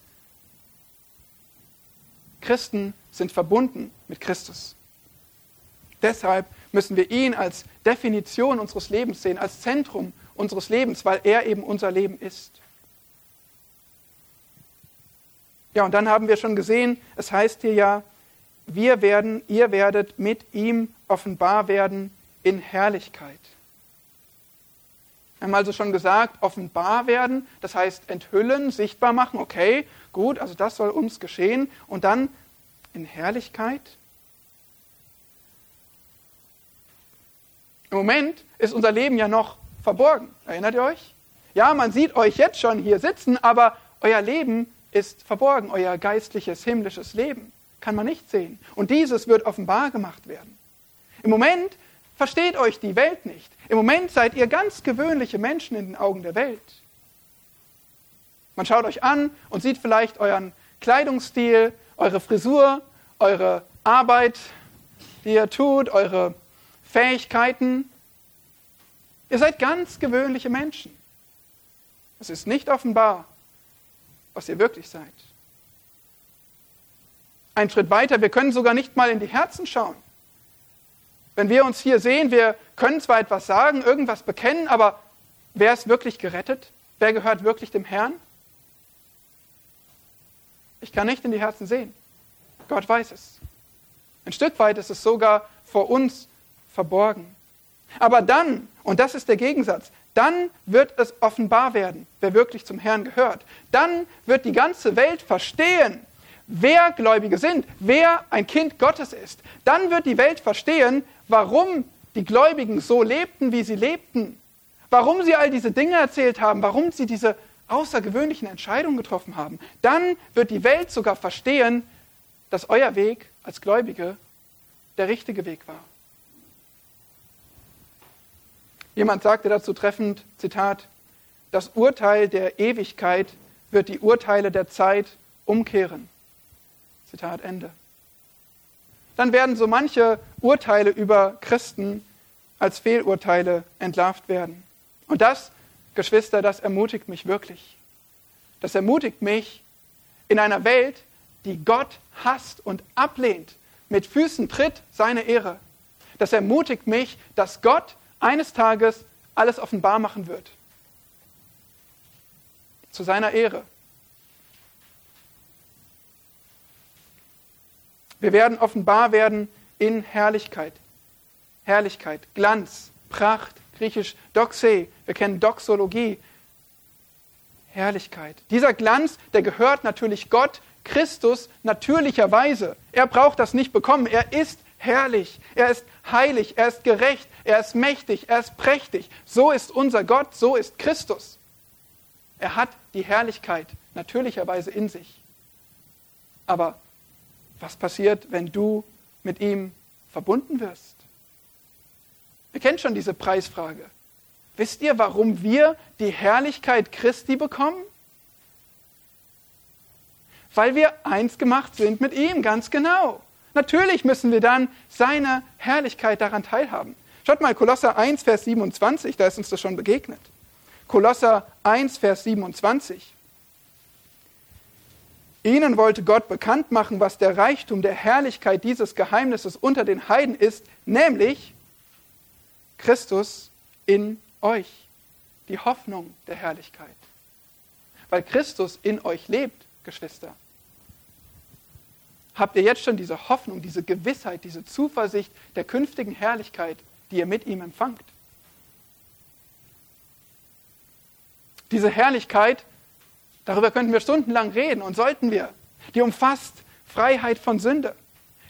Christen sind verbunden mit Christus. Deshalb müssen wir ihn als Definition unseres Lebens sehen, als Zentrum unseres Lebens, weil er eben unser Leben ist. Ja, und dann haben wir schon gesehen, es heißt hier ja, wir werden, ihr werdet mit ihm offenbar werden in Herrlichkeit. Wir haben also schon gesagt, offenbar werden, das heißt enthüllen, sichtbar machen, okay, gut, also das soll uns geschehen. Und dann in Herrlichkeit. Im Moment ist unser Leben ja noch verborgen. Erinnert ihr euch? Ja, man sieht euch jetzt schon hier sitzen, aber euer Leben ist verborgen. Euer geistliches, himmlisches Leben kann man nicht sehen. Und dieses wird offenbar gemacht werden. Im Moment versteht euch die Welt nicht. Im Moment seid ihr ganz gewöhnliche Menschen in den Augen der Welt. Man schaut euch an und sieht vielleicht euren Kleidungsstil, eure Frisur, eure Arbeit, die ihr tut, eure Fähigkeiten. Ihr seid ganz gewöhnliche Menschen. Es ist nicht offenbar, was ihr wirklich seid. Ein Schritt weiter, wir können sogar nicht mal in die Herzen schauen. Wenn wir uns hier sehen, wir können zwar etwas sagen, irgendwas bekennen, aber wer ist wirklich gerettet? Wer gehört wirklich dem Herrn? Ich kann nicht in die Herzen sehen. Gott weiß es. Ein Stück weit ist es sogar vor uns verborgen. Aber dann, und das ist der Gegensatz, dann wird es offenbar werden, wer wirklich zum Herrn gehört. Dann wird die ganze Welt verstehen, wer Gläubige sind, wer ein Kind Gottes ist. Dann wird die Welt verstehen, warum die Gläubigen so lebten, wie sie lebten. Warum sie all diese Dinge erzählt haben, warum sie diese außergewöhnlichen Entscheidungen getroffen haben. Dann wird die Welt sogar verstehen, dass euer Weg als Gläubige der richtige Weg war. Jemand sagte dazu treffend, Zitat, das Urteil der Ewigkeit wird die Urteile der Zeit umkehren. Zitat Ende. Dann werden so manche Urteile über Christen als Fehlurteile entlarvt werden. Und das, Geschwister, das ermutigt mich wirklich. Das ermutigt mich in einer Welt, die Gott hasst und ablehnt, mit Füßen tritt seine Ehre. Das ermutigt mich, dass Gott eines Tages alles offenbar machen wird. Zu seiner Ehre. Wir werden offenbar werden in Herrlichkeit. Herrlichkeit, Glanz, Pracht, griechisch Doxe. Wir kennen Doxologie. Herrlichkeit. Dieser Glanz, der gehört natürlich Gott, Christus, natürlicherweise. Er braucht das nicht bekommen. Er ist herrlich, er ist heilig, er ist gerecht, er ist mächtig, er ist prächtig. So ist unser Gott, so ist Christus. Er hat die Herrlichkeit natürlicherweise in sich. Aber was passiert, wenn du mit ihm verbunden wirst? Ihr kennt schon diese Preisfrage. Wisst ihr, warum wir die Herrlichkeit Christi bekommen? Weil wir eins gemacht sind mit ihm, ganz genau. Natürlich müssen wir dann seine Herrlichkeit daran teilhaben. Schaut mal, Kolosser 1, Vers 27, da ist uns das schon begegnet. Kolosser 1, Vers 27. Ihnen wollte Gott bekannt machen, was der Reichtum der Herrlichkeit dieses Geheimnisses unter den Heiden ist, nämlich Christus in euch, die Hoffnung der Herrlichkeit. Weil Christus in euch lebt, Geschwister habt ihr jetzt schon diese Hoffnung, diese Gewissheit, diese Zuversicht der künftigen Herrlichkeit, die ihr mit ihm empfangt. Diese Herrlichkeit, darüber könnten wir stundenlang reden und sollten wir, die umfasst Freiheit von Sünde,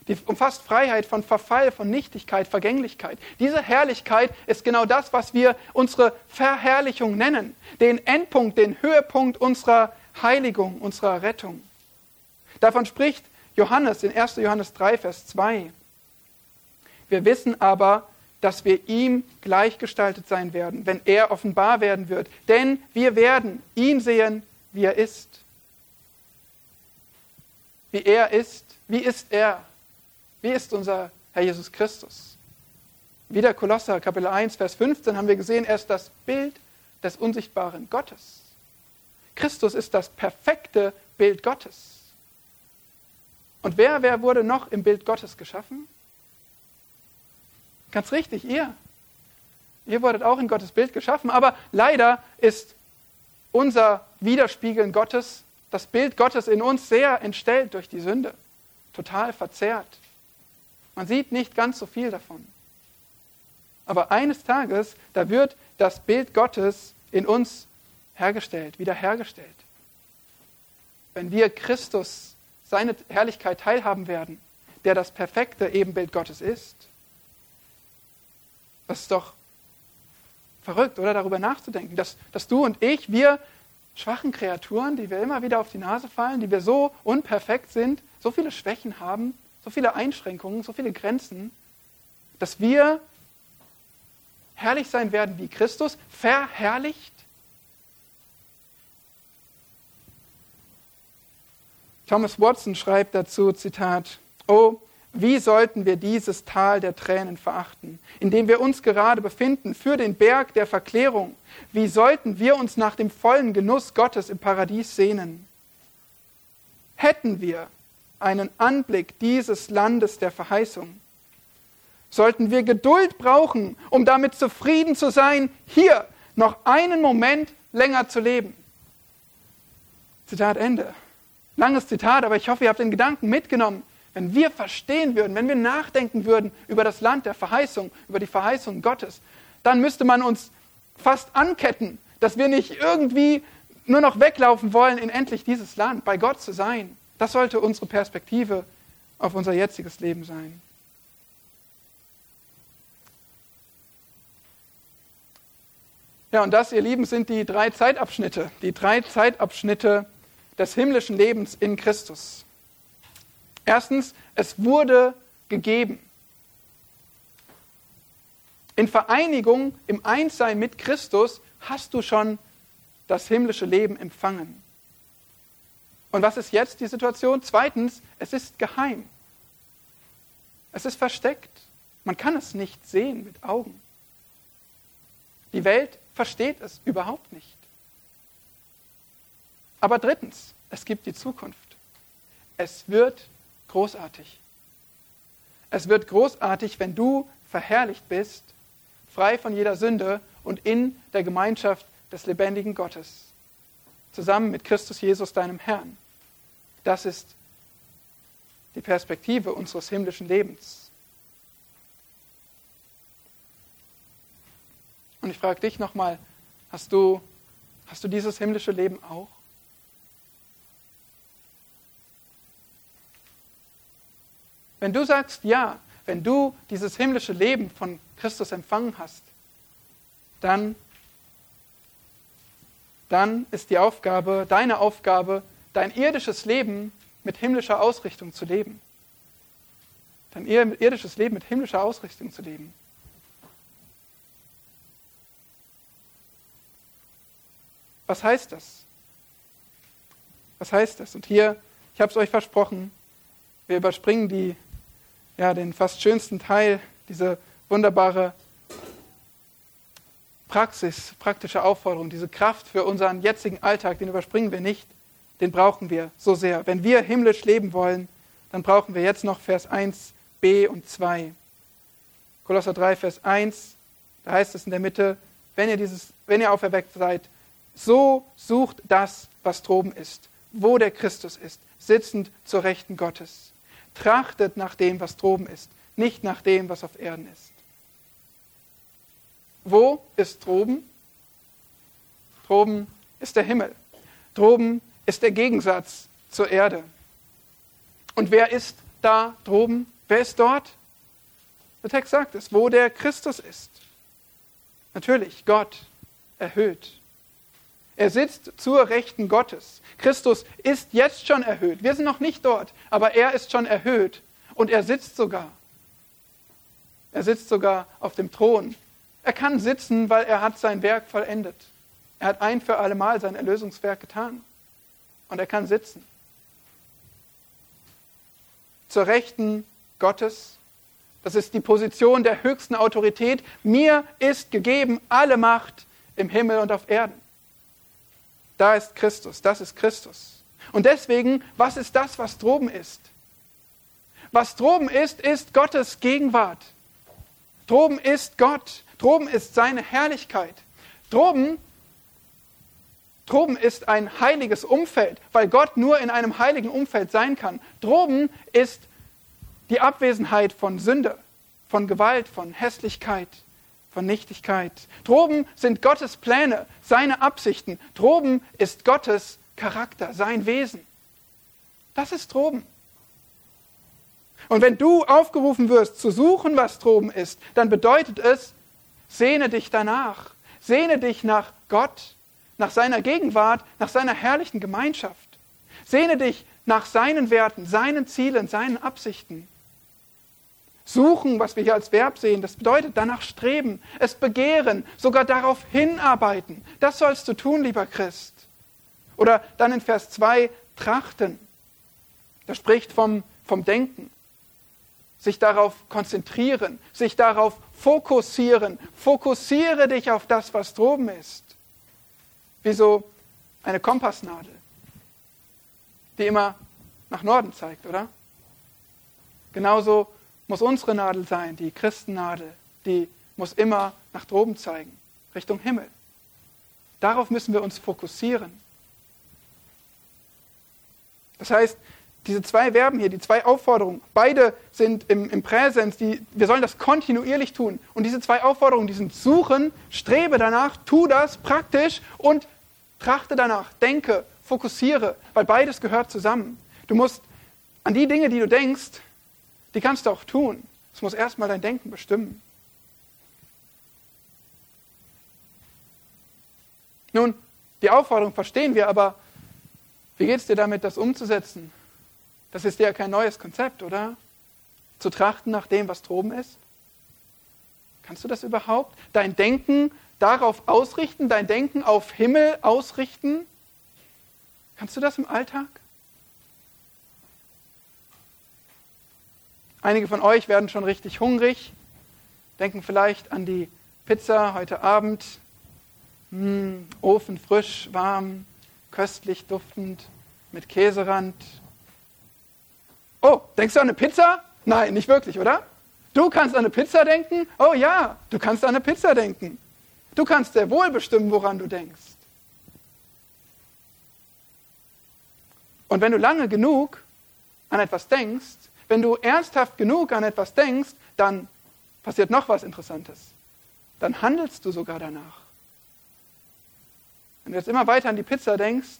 die umfasst Freiheit von Verfall, von Nichtigkeit, Vergänglichkeit. Diese Herrlichkeit ist genau das, was wir unsere Verherrlichung nennen, den Endpunkt, den Höhepunkt unserer Heiligung, unserer Rettung. Davon spricht Johannes in 1. Johannes 3, Vers 2. Wir wissen aber, dass wir ihm gleichgestaltet sein werden, wenn er offenbar werden wird. Denn wir werden ihn sehen, wie er ist. Wie er ist. Wie ist er? Wie ist unser Herr Jesus Christus? Wieder Kolosser Kapitel 1, Vers 15 haben wir gesehen, er ist das Bild des unsichtbaren Gottes. Christus ist das perfekte Bild Gottes. Und wer, wer wurde noch im Bild Gottes geschaffen? Ganz richtig, ihr. Ihr wurdet auch in Gottes Bild geschaffen, aber leider ist unser Widerspiegeln Gottes, das Bild Gottes in uns sehr entstellt durch die Sünde, total verzerrt. Man sieht nicht ganz so viel davon. Aber eines Tages, da wird das Bild Gottes in uns hergestellt, wiederhergestellt. Wenn wir Christus seine Herrlichkeit teilhaben werden, der das perfekte Ebenbild Gottes ist. Das ist doch verrückt, oder? Darüber nachzudenken, dass, dass du und ich, wir schwachen Kreaturen, die wir immer wieder auf die Nase fallen, die wir so unperfekt sind, so viele Schwächen haben, so viele Einschränkungen, so viele Grenzen, dass wir herrlich sein werden wie Christus, verherrlicht? Thomas Watson schreibt dazu, Zitat, Oh, wie sollten wir dieses Tal der Tränen verachten, in dem wir uns gerade befinden, für den Berg der Verklärung? Wie sollten wir uns nach dem vollen Genuss Gottes im Paradies sehnen? Hätten wir einen Anblick dieses Landes der Verheißung, sollten wir Geduld brauchen, um damit zufrieden zu sein, hier noch einen Moment länger zu leben. Zitat Ende. Langes Zitat, aber ich hoffe, ihr habt den Gedanken mitgenommen. Wenn wir verstehen würden, wenn wir nachdenken würden über das Land der Verheißung, über die Verheißung Gottes, dann müsste man uns fast anketten, dass wir nicht irgendwie nur noch weglaufen wollen in endlich dieses Land, bei Gott zu sein. Das sollte unsere Perspektive auf unser jetziges Leben sein. Ja, und das, ihr Lieben, sind die drei Zeitabschnitte, die drei Zeitabschnitte des himmlischen Lebens in Christus. Erstens, es wurde gegeben. In Vereinigung, im Einssein mit Christus hast du schon das himmlische Leben empfangen. Und was ist jetzt die Situation? Zweitens, es ist geheim. Es ist versteckt. Man kann es nicht sehen mit Augen. Die Welt versteht es überhaupt nicht. Aber drittens, es gibt die Zukunft. Es wird großartig. Es wird großartig, wenn du verherrlicht bist, frei von jeder Sünde und in der Gemeinschaft des lebendigen Gottes, zusammen mit Christus Jesus, deinem Herrn. Das ist die Perspektive unseres himmlischen Lebens. Und ich frage dich nochmal, hast du, hast du dieses himmlische Leben auch? Wenn du sagst ja, wenn du dieses himmlische Leben von Christus empfangen hast, dann, dann ist die Aufgabe, deine Aufgabe, dein irdisches Leben mit himmlischer Ausrichtung zu leben. Dein irdisches Leben mit himmlischer Ausrichtung zu leben. Was heißt das? Was heißt das? Und hier, ich habe es euch versprochen, wir überspringen die, ja, den fast schönsten Teil, diese wunderbare Praxis, praktische Aufforderung, diese Kraft für unseren jetzigen Alltag, den überspringen wir nicht, den brauchen wir so sehr. Wenn wir himmlisch leben wollen, dann brauchen wir jetzt noch Vers 1, b und 2. Kolosser 3, Vers 1, da heißt es in der Mitte, wenn ihr, dieses, wenn ihr auferweckt seid, so sucht das, was droben ist, wo der Christus ist, sitzend zur Rechten Gottes. Trachtet nach dem, was droben ist, nicht nach dem, was auf Erden ist. Wo ist droben? Droben ist der Himmel. Droben ist der Gegensatz zur Erde. Und wer ist da droben? Wer ist dort? Der Text sagt es, wo der Christus ist. Natürlich, Gott erhöht. Er sitzt zur Rechten Gottes. Christus ist jetzt schon erhöht. Wir sind noch nicht dort, aber er ist schon erhöht. Und er sitzt sogar. Er sitzt sogar auf dem Thron. Er kann sitzen, weil er hat sein Werk vollendet. Er hat ein für alle Mal sein Erlösungswerk getan. Und er kann sitzen. Zur Rechten Gottes. Das ist die Position der höchsten Autorität. Mir ist gegeben alle Macht im Himmel und auf Erden. Da ist Christus, das ist Christus. Und deswegen, was ist das, was droben ist? Was droben ist, ist Gottes Gegenwart. Droben ist Gott. Droben ist seine Herrlichkeit. Droben, droben ist ein heiliges Umfeld, weil Gott nur in einem heiligen Umfeld sein kann. Droben ist die Abwesenheit von Sünde, von Gewalt, von Hässlichkeit von Nichtigkeit. Droben sind Gottes Pläne, seine Absichten. Droben ist Gottes Charakter, sein Wesen. Das ist droben. Und wenn du aufgerufen wirst zu suchen, was droben ist, dann bedeutet es, sehne dich danach. Sehne dich nach Gott, nach seiner Gegenwart, nach seiner herrlichen Gemeinschaft. Sehne dich nach seinen Werten, seinen Zielen, seinen Absichten. Suchen, was wir hier als Verb sehen, das bedeutet danach streben, es begehren, sogar darauf hinarbeiten. Das sollst du tun, lieber Christ. Oder dann in Vers 2 trachten. Das spricht vom, vom Denken. Sich darauf konzentrieren, sich darauf fokussieren. Fokussiere dich auf das, was droben ist. Wie so eine Kompassnadel, die immer nach Norden zeigt, oder? Genauso muss unsere Nadel sein, die Christennadel, die muss immer nach droben zeigen, Richtung Himmel. Darauf müssen wir uns fokussieren. Das heißt, diese zwei Verben hier, die zwei Aufforderungen, beide sind im, im Präsens, die, wir sollen das kontinuierlich tun. Und diese zwei Aufforderungen, die sind suchen, strebe danach, tu das praktisch und trachte danach, denke, fokussiere, weil beides gehört zusammen. Du musst an die Dinge, die du denkst, die kannst du auch tun. Es muss erstmal dein Denken bestimmen. Nun, die Aufforderung verstehen wir, aber wie geht es dir damit, das umzusetzen? Das ist ja kein neues Konzept, oder? Zu trachten nach dem, was droben ist? Kannst du das überhaupt? Dein Denken darauf ausrichten, dein Denken auf Himmel ausrichten? Kannst du das im Alltag? Einige von euch werden schon richtig hungrig, denken vielleicht an die Pizza heute Abend. Hm, Ofen frisch, warm, köstlich duftend, mit Käserand. Oh, denkst du an eine Pizza? Nein, nicht wirklich, oder? Du kannst an eine Pizza denken? Oh ja, du kannst an eine Pizza denken. Du kannst sehr wohl bestimmen, woran du denkst. Und wenn du lange genug an etwas denkst, wenn du ernsthaft genug an etwas denkst, dann passiert noch was Interessantes. Dann handelst du sogar danach. Wenn du jetzt immer weiter an die Pizza denkst,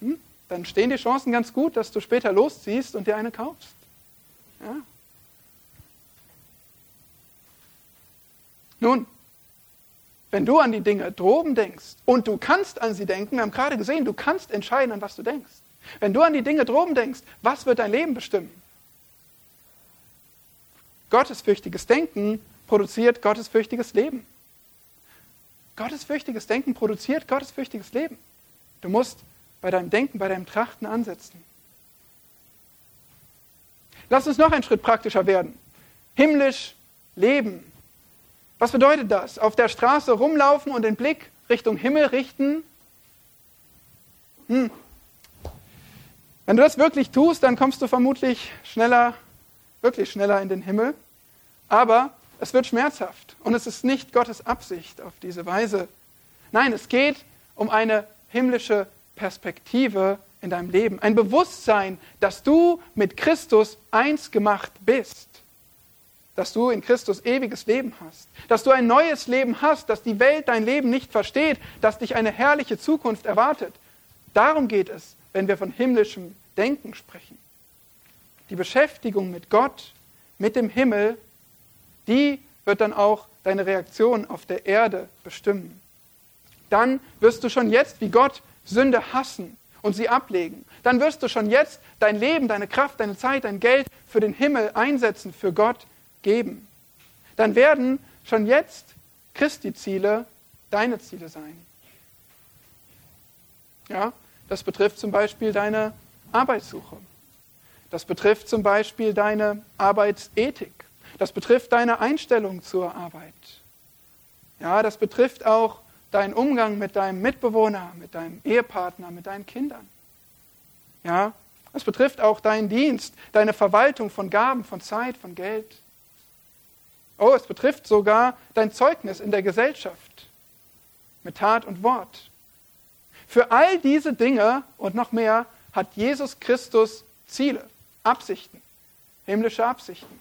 hm, dann stehen die Chancen ganz gut, dass du später losziehst und dir eine kaufst. Ja. Nun, wenn du an die Dinge droben denkst und du kannst an sie denken, wir haben gerade gesehen, du kannst entscheiden, an was du denkst. Wenn du an die Dinge droben denkst, was wird dein Leben bestimmen? Gottesfürchtiges Denken produziert gottesfürchtiges Leben. Gottesfürchtiges Denken produziert gottesfürchtiges Leben. Du musst bei deinem Denken, bei deinem Trachten ansetzen. Lass uns noch einen Schritt praktischer werden. Himmlisch leben. Was bedeutet das? Auf der Straße rumlaufen und den Blick Richtung Himmel richten? Hm. Wenn du das wirklich tust, dann kommst du vermutlich schneller, wirklich schneller in den Himmel. Aber es wird schmerzhaft und es ist nicht Gottes Absicht auf diese Weise. Nein, es geht um eine himmlische Perspektive in deinem Leben, ein Bewusstsein, dass du mit Christus eins gemacht bist, dass du in Christus ewiges Leben hast, dass du ein neues Leben hast, dass die Welt dein Leben nicht versteht, dass dich eine herrliche Zukunft erwartet. Darum geht es, wenn wir von himmlischem Denken sprechen. Die Beschäftigung mit Gott, mit dem Himmel, die wird dann auch deine Reaktion auf der Erde bestimmen. Dann wirst du schon jetzt wie Gott Sünde hassen und sie ablegen, dann wirst du schon jetzt dein Leben, deine Kraft, deine Zeit, dein Geld für den Himmel einsetzen, für Gott geben. Dann werden schon jetzt Christi-Ziele deine Ziele sein. Ja, das betrifft zum Beispiel deine Arbeitssuche. Das betrifft zum Beispiel deine Arbeitsethik. Das betrifft deine Einstellung zur Arbeit. Ja, das betrifft auch deinen Umgang mit deinem Mitbewohner, mit deinem Ehepartner, mit deinen Kindern. Ja, es betrifft auch deinen Dienst, deine Verwaltung von Gaben, von Zeit, von Geld. Oh, es betrifft sogar dein Zeugnis in der Gesellschaft mit Tat und Wort. Für all diese Dinge und noch mehr hat Jesus Christus Ziele, Absichten, himmlische Absichten.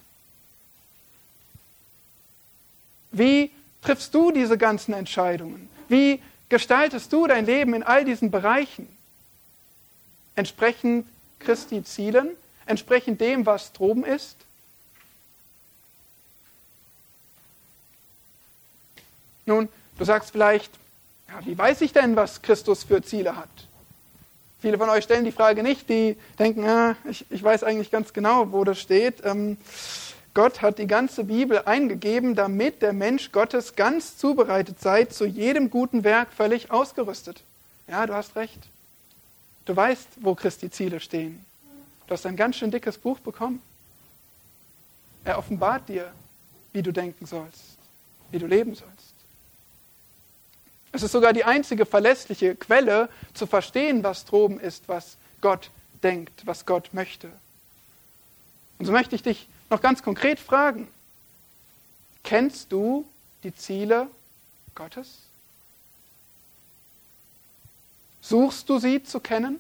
Wie triffst du diese ganzen Entscheidungen? Wie gestaltest du dein Leben in all diesen Bereichen? Entsprechend Christi Zielen, entsprechend dem, was droben ist? Nun, du sagst vielleicht, ja, wie weiß ich denn, was Christus für Ziele hat? Viele von euch stellen die Frage nicht, die denken, ah, ich, ich weiß eigentlich ganz genau, wo das steht. Ähm, Gott hat die ganze Bibel eingegeben, damit der Mensch Gottes ganz zubereitet sei, zu jedem guten Werk völlig ausgerüstet. Ja, du hast recht. Du weißt, wo Christi Ziele stehen. Du hast ein ganz schön dickes Buch bekommen. Er offenbart dir, wie du denken sollst, wie du leben sollst. Es ist sogar die einzige verlässliche Quelle, zu verstehen, was droben ist, was Gott denkt, was Gott möchte. Und so möchte ich dich noch ganz konkret fragen, kennst du die Ziele Gottes? Suchst du sie zu kennen?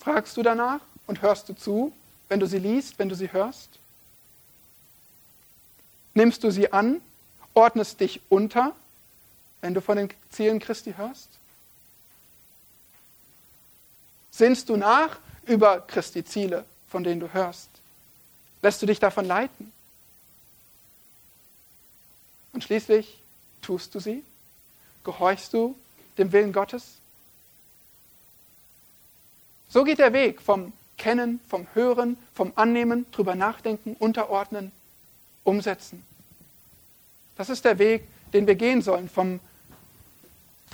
Fragst du danach und hörst du zu, wenn du sie liest, wenn du sie hörst? Nimmst du sie an, ordnest dich unter, wenn du von den Zielen Christi hörst? Sinnst du nach über Christi Ziele, von denen du hörst? Lässt du dich davon leiten? Und schließlich tust du sie? Gehorchst du dem Willen Gottes? So geht der Weg vom Kennen, vom Hören, vom Annehmen, drüber nachdenken, unterordnen, umsetzen. Das ist der Weg, den wir gehen sollen, vom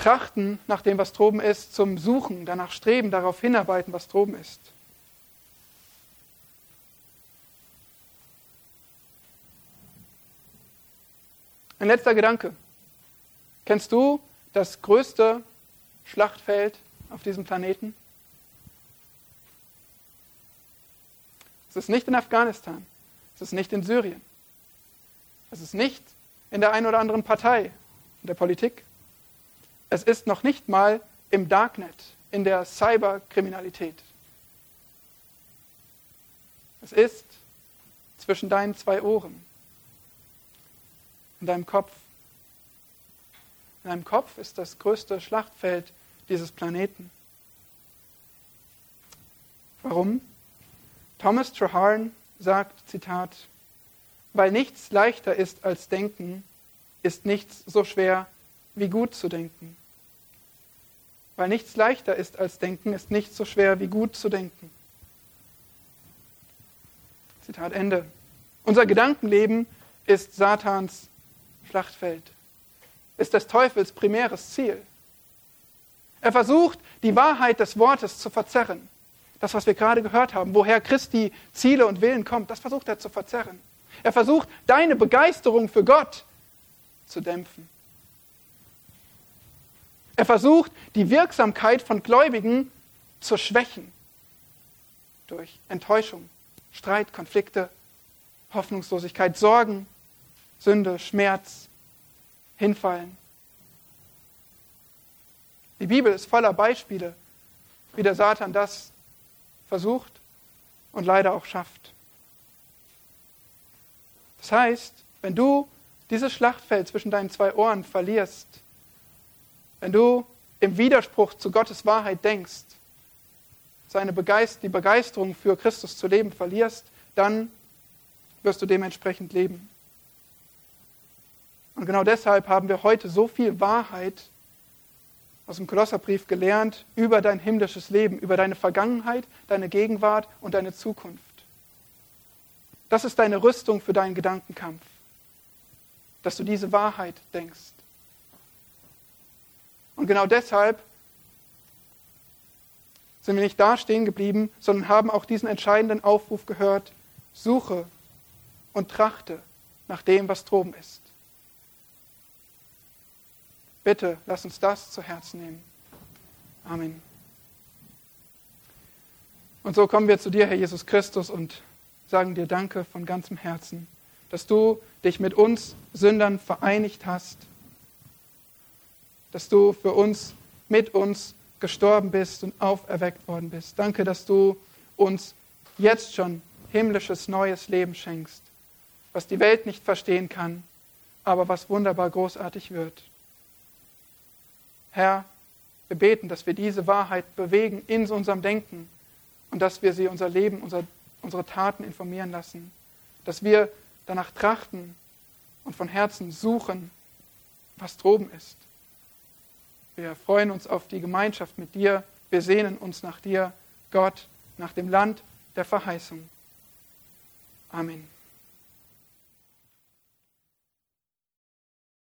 Trachten nach dem, was droben ist, zum Suchen, danach streben, darauf hinarbeiten, was droben ist. Ein letzter Gedanke. Kennst du das größte Schlachtfeld auf diesem Planeten? Es ist nicht in Afghanistan. Es ist nicht in Syrien. Es ist nicht in der einen oder anderen Partei, in der Politik. Es ist noch nicht mal im Darknet, in der Cyberkriminalität. Es ist zwischen deinen zwei Ohren, in deinem Kopf. In deinem Kopf ist das größte Schlachtfeld dieses Planeten. Warum? Thomas Traherne sagt, Zitat, weil nichts leichter ist als denken, ist nichts so schwer wie gut zu denken. Weil nichts leichter ist als denken, ist nichts so schwer wie gut zu denken. Zitat Ende. Unser Gedankenleben ist Satans Schlachtfeld, ist des Teufels primäres Ziel. Er versucht, die Wahrheit des Wortes zu verzerren das, was wir gerade gehört haben, woher Christi Ziele und Willen kommt, das versucht er zu verzerren. Er versucht, deine Begeisterung für Gott zu dämpfen. Er versucht, die Wirksamkeit von Gläubigen zu schwächen durch Enttäuschung, Streit, Konflikte, Hoffnungslosigkeit, Sorgen, Sünde, Schmerz, Hinfallen. Die Bibel ist voller Beispiele, wie der Satan das versucht und leider auch schafft. Das heißt, wenn du dieses Schlachtfeld zwischen deinen zwei Ohren verlierst, wenn du im Widerspruch zu Gottes Wahrheit denkst, seine Begeist die Begeisterung für Christus zu leben verlierst, dann wirst du dementsprechend leben. Und genau deshalb haben wir heute so viel Wahrheit aus dem Kolosserbrief gelernt über dein himmlisches Leben, über deine Vergangenheit, deine Gegenwart und deine Zukunft. Das ist deine Rüstung für deinen Gedankenkampf, dass du diese Wahrheit denkst. Und genau deshalb sind wir nicht da stehen geblieben, sondern haben auch diesen entscheidenden Aufruf gehört, suche und trachte nach dem, was droben ist. Bitte, lass uns das zu Herzen nehmen. Amen. Und so kommen wir zu dir, Herr Jesus Christus, und sagen dir Danke von ganzem Herzen, dass du dich mit uns Sündern vereinigt hast, dass du für uns, mit uns gestorben bist und auferweckt worden bist. Danke, dass du uns jetzt schon himmlisches neues Leben schenkst, was die Welt nicht verstehen kann, aber was wunderbar großartig wird. Herr, wir beten, dass wir diese Wahrheit bewegen in unserem Denken und dass wir sie unser Leben, unser, unsere Taten informieren lassen, dass wir danach trachten und von Herzen suchen, was droben ist. Wir freuen uns auf die Gemeinschaft mit dir. Wir sehnen uns nach dir, Gott, nach dem Land der Verheißung. Amen.